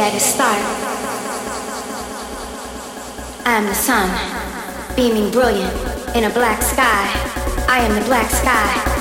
had a at start. I am the sun, beaming brilliant in a black sky. I am the black sky.